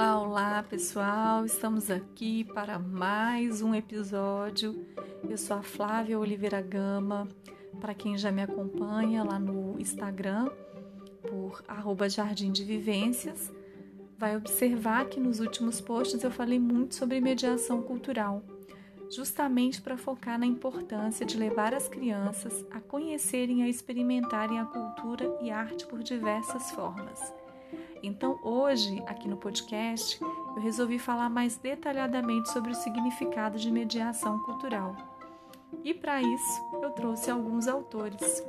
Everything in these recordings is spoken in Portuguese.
Olá, olá pessoal, estamos aqui para mais um episódio. Eu sou a Flávia Oliveira Gama. Para quem já me acompanha lá no Instagram, por arroba Jardim de Vivências, vai observar que nos últimos posts eu falei muito sobre mediação cultural, justamente para focar na importância de levar as crianças a conhecerem e a experimentarem a cultura e arte por diversas formas. Então, hoje, aqui no podcast, eu resolvi falar mais detalhadamente sobre o significado de mediação cultural. E para isso, eu trouxe alguns autores.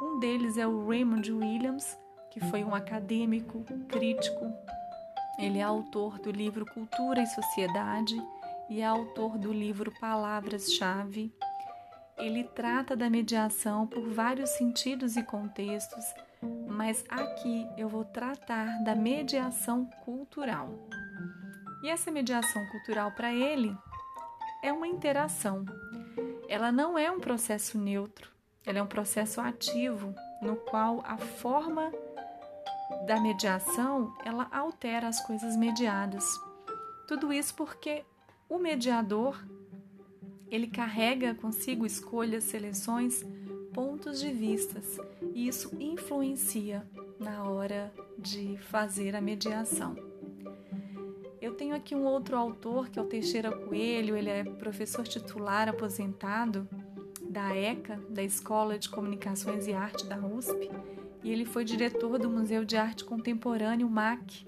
Um deles é o Raymond Williams, que foi um acadêmico, crítico. Ele é autor do livro Cultura e Sociedade e é autor do livro Palavras-Chave. Ele trata da mediação por vários sentidos e contextos mas aqui eu vou tratar da mediação cultural. E essa mediação cultural para ele é uma interação. Ela não é um processo neutro, ela é um processo ativo no qual a forma da mediação ela altera as coisas mediadas. Tudo isso porque o mediador ele carrega consigo escolhas, seleções pontos de vistas e isso influencia na hora de fazer a mediação. Eu tenho aqui um outro autor que é o Teixeira Coelho, ele é professor titular aposentado da ECA, da Escola de Comunicações e Arte da USP, e ele foi diretor do Museu de Arte Contemporâneo MAC.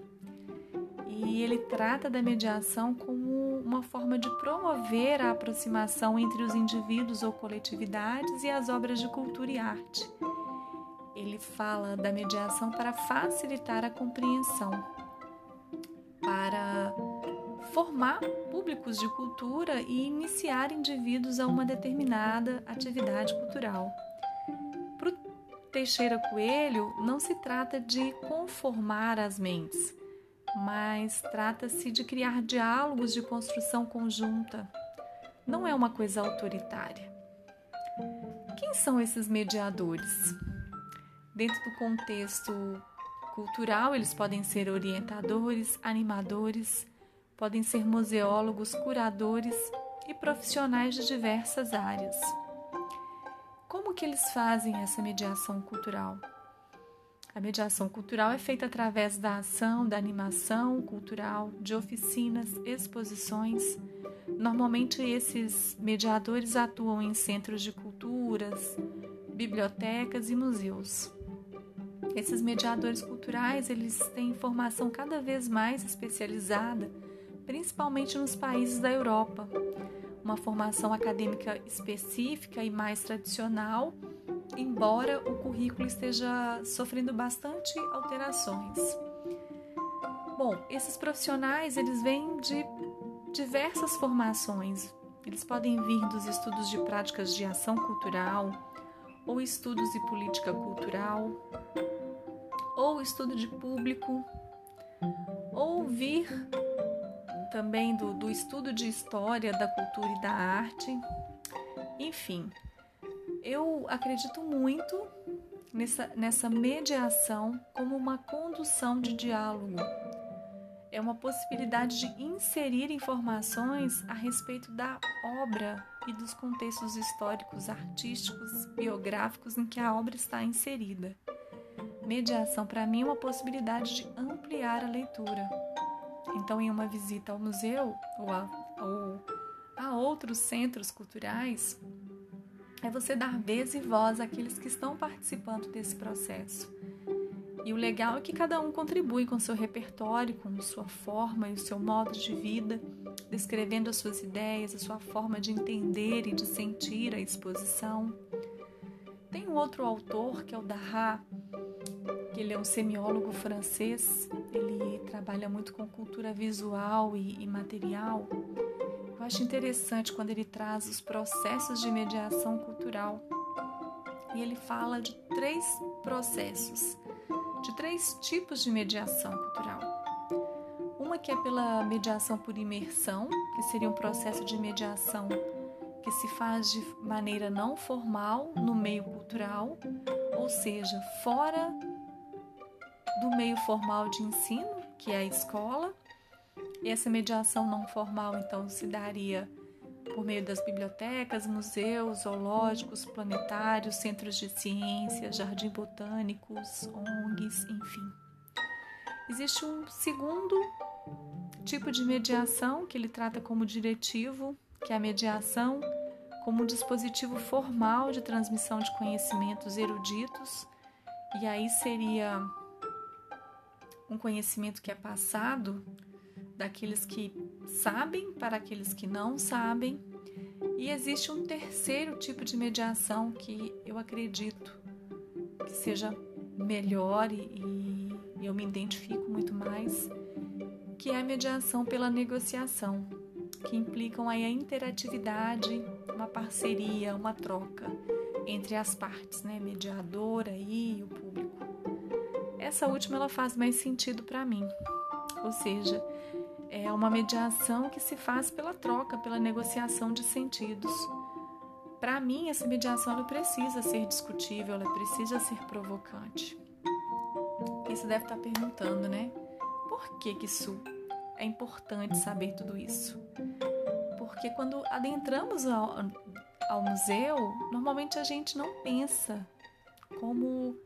E ele trata da mediação como uma forma de promover a aproximação entre os indivíduos ou coletividades e as obras de cultura e arte. Ele fala da mediação para facilitar a compreensão, para formar públicos de cultura e iniciar indivíduos a uma determinada atividade cultural. Para Teixeira Coelho, não se trata de conformar as mentes, mas trata-se de criar diálogos de construção conjunta. Não é uma coisa autoritária. Quem são esses mediadores? Dentro do contexto cultural, eles podem ser orientadores, animadores, podem ser museólogos, curadores e profissionais de diversas áreas. Como que eles fazem essa mediação cultural? A mediação cultural é feita através da ação, da animação cultural, de oficinas, exposições. Normalmente esses mediadores atuam em centros de culturas, bibliotecas e museus. Esses mediadores culturais, eles têm formação cada vez mais especializada, principalmente nos países da Europa. Uma formação acadêmica específica e mais tradicional, embora o currículo esteja sofrendo bastante alterações. Bom, esses profissionais eles vêm de diversas formações. Eles podem vir dos estudos de práticas de ação cultural, ou estudos de política cultural, ou estudo de público, ou vir também do, do estudo de história da cultura e da arte. Enfim, eu acredito muito nessa, nessa mediação como uma condução de diálogo. É uma possibilidade de inserir informações a respeito da obra e dos contextos históricos, artísticos, biográficos em que a obra está inserida. Mediação, para mim, é uma possibilidade de ampliar a leitura. Então, em uma visita ao museu ou a, ou a outros centros culturais, é você dar vez e voz àqueles que estão participando desse processo. E o legal é que cada um contribui com seu repertório, com sua forma e o seu modo de vida, descrevendo as suas ideias, a sua forma de entender e de sentir a exposição. Tem um outro autor que é o Darra, que ele é um semiólogo francês, ele trabalha muito com cultura visual e, e material acho interessante quando ele traz os processos de mediação cultural. E ele fala de três processos, de três tipos de mediação cultural. Uma que é pela mediação por imersão, que seria um processo de mediação que se faz de maneira não formal no meio cultural, ou seja, fora do meio formal de ensino, que é a escola, Essa mediação não formal, então, se daria por meio das bibliotecas, museus, zoológicos, planetários, centros de ciência, jardim botânicos, ONGs, enfim. Existe um segundo tipo de mediação que ele trata como diretivo, que é a mediação como um dispositivo formal de transmissão de conhecimentos eruditos, e aí seria um conhecimento que é passado daqueles que sabem para aqueles que não sabem. E existe um terceiro tipo de mediação que eu acredito que seja melhor e, e eu me identifico muito mais, que é a mediação pela negociação, que implicam aí a interatividade, uma parceria, uma troca entre as partes, né, mediadora e o público. Essa última ela faz mais sentido para mim. Ou seja, é uma mediação que se faz pela troca, pela negociação de sentidos. Para mim, essa mediação ela precisa ser discutível, ela precisa ser provocante. E você deve estar perguntando, né? Por que, que isso é importante saber tudo isso? Porque quando adentramos ao, ao museu, normalmente a gente não pensa como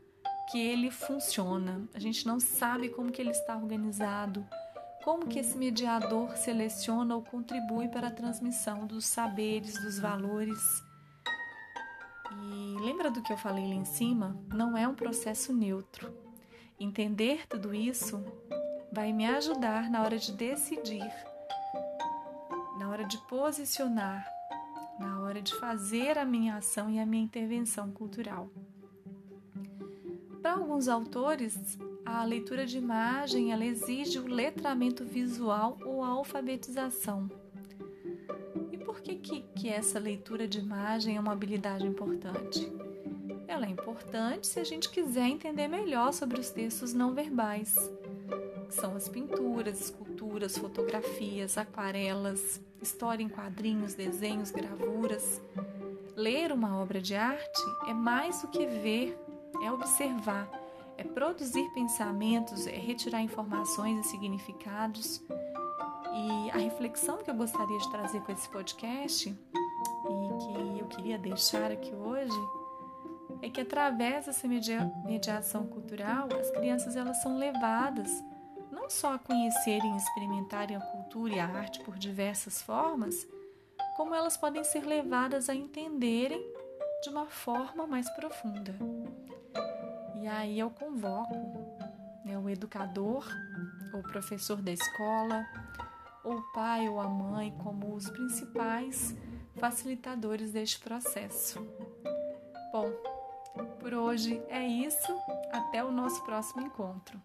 que ele funciona. A gente não sabe como que ele está organizado, como que esse mediador seleciona ou contribui para a transmissão dos saberes, dos valores. E lembra do que eu falei lá em cima? Não é um processo neutro. Entender tudo isso vai me ajudar na hora de decidir, na hora de posicionar, na hora de fazer a minha ação e a minha intervenção cultural. Para alguns autores, a leitura de imagem ela exige o letramento visual ou a alfabetização. E por que, que, que essa leitura de imagem é uma habilidade importante? Ela é importante se a gente quiser entender melhor sobre os textos não verbais, que são as pinturas, esculturas, fotografias, aquarelas, história em quadrinhos, desenhos, gravuras. Ler uma obra de arte é mais do que ver é observar, é produzir pensamentos, é retirar informações e significados. E a reflexão que eu gostaria de trazer com esse podcast e que eu queria deixar aqui hoje é que através dessa media mediação cultural, as crianças elas são levadas não só a conhecerem e experimentarem a cultura e a arte por diversas formas, como elas podem ser levadas a entenderem de uma forma mais profunda. E aí eu convoco né, o educador, o professor da escola, o pai ou a mãe como os principais facilitadores deste processo. Bom, por hoje é isso. Até o nosso próximo encontro.